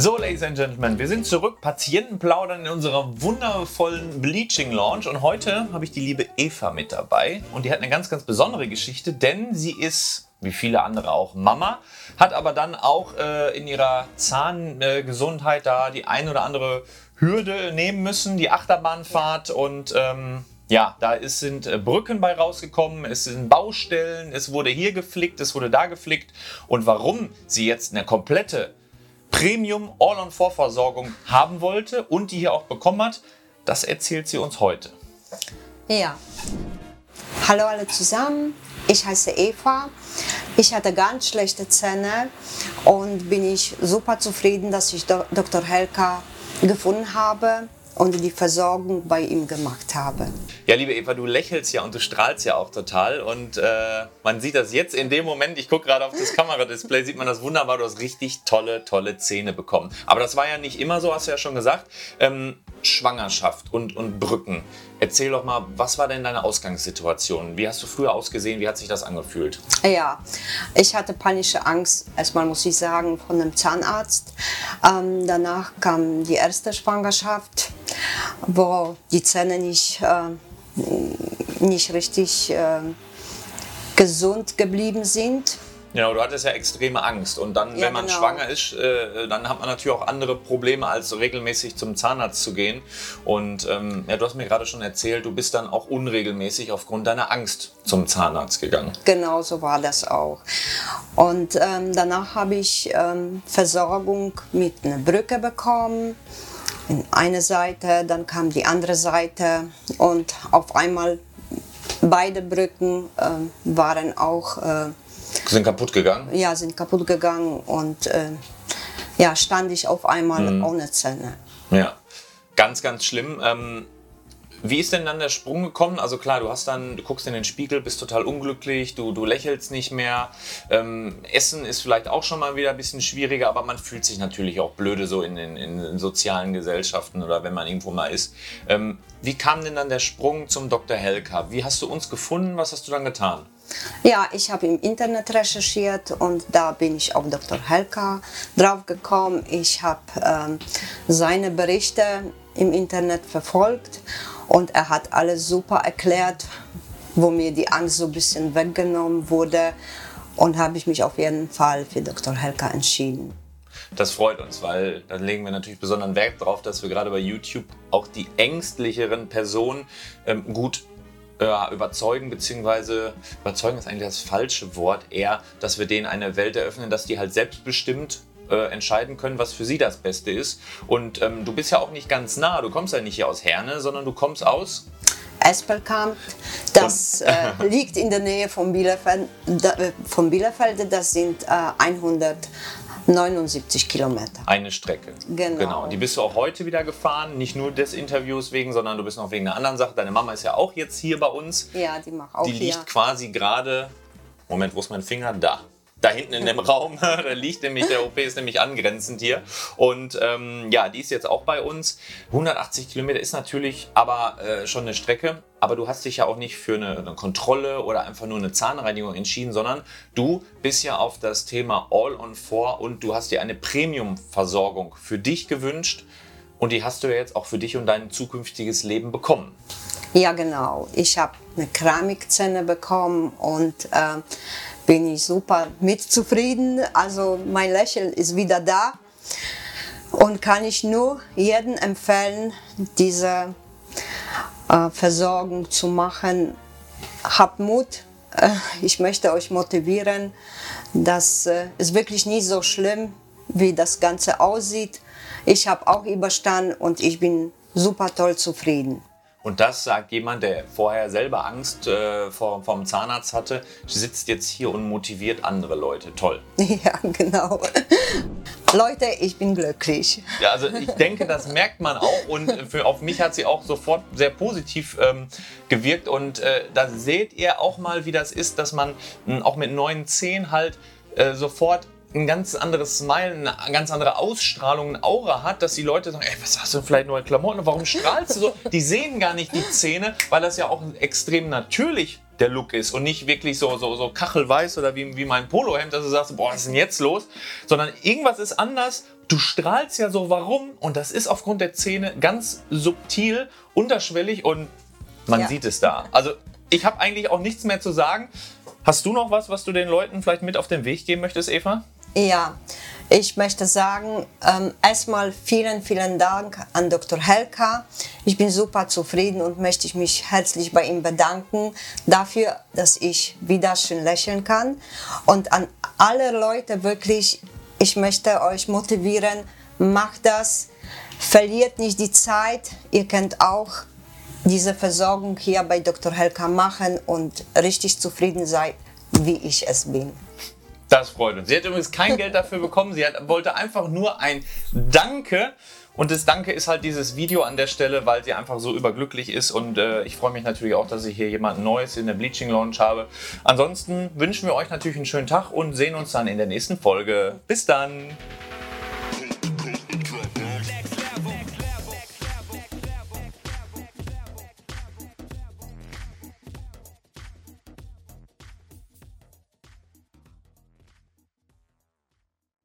So, Ladies and Gentlemen, wir sind zurück, Patienten plaudern in unserer wundervollen Bleaching Launch und heute habe ich die liebe Eva mit dabei. Und die hat eine ganz, ganz besondere Geschichte, denn sie ist wie viele andere auch Mama, hat aber dann auch äh, in ihrer Zahngesundheit äh, da die ein oder andere Hürde nehmen müssen, die Achterbahnfahrt. Und ähm, ja, da ist, sind äh, Brücken bei rausgekommen, es sind Baustellen, es wurde hier geflickt, es wurde da geflickt. Und warum sie jetzt eine komplette Premium All-on-4-Versorgung haben wollte und die hier auch bekommen hat, das erzählt sie uns heute. Ja. Hallo alle zusammen, ich heiße Eva. Ich hatte ganz schlechte Zähne und bin ich super zufrieden, dass ich Dr. Helka gefunden habe und die Versorgung bei ihm gemacht habe. Ja, liebe Eva, du lächelst ja und du strahlst ja auch total. Und äh, man sieht das jetzt in dem Moment, ich gucke gerade auf das Kameradisplay, sieht man das wunderbar. Du hast richtig tolle, tolle Zähne bekommen. Aber das war ja nicht immer so, hast du ja schon gesagt. Ähm, Schwangerschaft und, und Brücken. Erzähl doch mal, was war denn deine Ausgangssituation? Wie hast du früher ausgesehen? Wie hat sich das angefühlt? Ja, ich hatte panische Angst, erstmal muss ich sagen, von einem Zahnarzt. Ähm, danach kam die erste Schwangerschaft, wo die Zähne nicht, äh, nicht richtig äh, gesund geblieben sind. Ja, du hattest ja extreme Angst. Und dann, ja, wenn man genau. schwanger ist, äh, dann hat man natürlich auch andere Probleme, als regelmäßig zum Zahnarzt zu gehen. Und ähm, ja, du hast mir gerade schon erzählt, du bist dann auch unregelmäßig aufgrund deiner Angst zum Zahnarzt gegangen. Genau, so war das auch. Und ähm, danach habe ich ähm, Versorgung mit einer Brücke bekommen. In eine Seite, dann kam die andere Seite und auf einmal beide Brücken äh, waren auch äh, sind kaputt gegangen? Ja, sind kaputt gegangen und äh, ja, stand ich auf einmal mhm. ohne Zähne. Ja, ganz, ganz schlimm. Ähm, wie ist denn dann der Sprung gekommen? Also klar, du hast dann, du guckst in den Spiegel, bist total unglücklich, du, du lächelst nicht mehr. Ähm, Essen ist vielleicht auch schon mal wieder ein bisschen schwieriger, aber man fühlt sich natürlich auch blöde so in, in, in sozialen Gesellschaften oder wenn man irgendwo mal ist. Ähm, wie kam denn dann der Sprung zum Dr. Helka? Wie hast du uns gefunden? Was hast du dann getan? Ja, ich habe im Internet recherchiert und da bin ich auf Dr. Helka draufgekommen. Ich habe ähm, seine Berichte im Internet verfolgt und er hat alles super erklärt, wo mir die Angst so ein bisschen weggenommen wurde und habe ich mich auf jeden Fall für Dr. Helka entschieden. Das freut uns, weil dann legen wir natürlich besonderen Wert darauf, dass wir gerade bei YouTube auch die ängstlicheren Personen ähm, gut äh, überzeugen, beziehungsweise überzeugen ist eigentlich das falsche Wort, eher, dass wir denen eine Welt eröffnen, dass die halt selbstbestimmt äh, entscheiden können, was für sie das Beste ist. Und ähm, du bist ja auch nicht ganz nah, du kommst ja nicht hier aus Herne, sondern du kommst aus Espelkamp. Das äh, liegt in der Nähe von Bielefeld. Da, äh, von Bielefeld. Das sind äh, 100 79 Kilometer. Eine Strecke. Genau. genau. Die bist du auch heute wieder gefahren, nicht nur des Interviews wegen, sondern du bist noch wegen einer anderen Sache. Deine Mama ist ja auch jetzt hier bei uns. Ja, die macht auch Die liegt hier. quasi gerade. Moment, wo ist mein Finger? Da da hinten in dem Raum. da liegt nämlich, der OP ist nämlich angrenzend hier. Und ähm, ja, die ist jetzt auch bei uns. 180 Kilometer ist natürlich aber äh, schon eine Strecke. Aber du hast dich ja auch nicht für eine, eine, Kontrolle oder einfach nur eine Zahnreinigung entschieden, sondern du bist ja auf das Thema All on Four und du hast dir eine Premium-Versorgung für dich gewünscht. Und die hast du ja jetzt auch für dich und dein zukünftiges Leben bekommen. Ja, genau. Ich habe eine Keramikzähne bekommen und äh, bin ich super mit zufrieden. Also mein Lächeln ist wieder da und kann ich nur jedem empfehlen, diese äh, Versorgung zu machen. Habt Mut. Äh, ich möchte euch motivieren, dass äh, es wirklich nicht so schlimm, wie das Ganze aussieht. Ich habe auch überstanden und ich bin super toll zufrieden. Und das sagt jemand, der vorher selber Angst äh, vor, vom Zahnarzt hatte, sitzt jetzt hier und motiviert andere Leute. Toll. Ja, genau. Leute, ich bin glücklich. Ja, also ich denke, das merkt man auch und für, auf mich hat sie auch sofort sehr positiv ähm, gewirkt und äh, da seht ihr auch mal, wie das ist, dass man mh, hm, auch mit neuen Zehen halt äh, sofort ein ganz anderes Smile, eine ganz andere Ausstrahlung, eine Aura hat, dass die Leute sagen, ey, was hast du vielleicht neue Klamotten? Warum strahlst du so? Die sehen gar nicht die Zähne, weil das ja auch extrem natürlich der Look ist und nicht wirklich so, so, so kachelweiß oder wie, wie mein Polohemd, dass du sagst, boah, was ist denn jetzt los? Sondern irgendwas ist anders. Du strahlst ja so, warum? Und das ist aufgrund der Zähne ganz subtil, unterschwellig und man Ja. sieht es da. Also ich habe eigentlich auch nichts mehr zu sagen. Hast du noch was, was du den Leuten vielleicht mit auf den Weg geben möchtest, Eva? Ja, ich möchte sagen, ähm, erstmal vielen, vielen Dank an Dr. Helka. Ich bin super zufrieden und möchte mich herzlich bei ihm bedanken dafür, dass ich wieder schön lächeln kann. Und an alle Leute wirklich, ich möchte euch motivieren, macht das, verliert nicht die Zeit. Ihr könnt auch diese Versorgung hier bei Dr. Helka machen und richtig zufrieden sein, wie ich es bin. Das freut uns. Sie hat übrigens kein Geld dafür bekommen. Sie hat, wollte einfach nur ein Danke. Und das Danke ist halt dieses Video an der Stelle, weil sie einfach so überglücklich ist. Und äh, ich freue mich natürlich auch, dass ich hier jemand Neues in der Bleaching Lounge habe. Ansonsten wünschen wir euch natürlich einen schönen Tag und sehen uns dann in der nächsten Folge. Bis dann!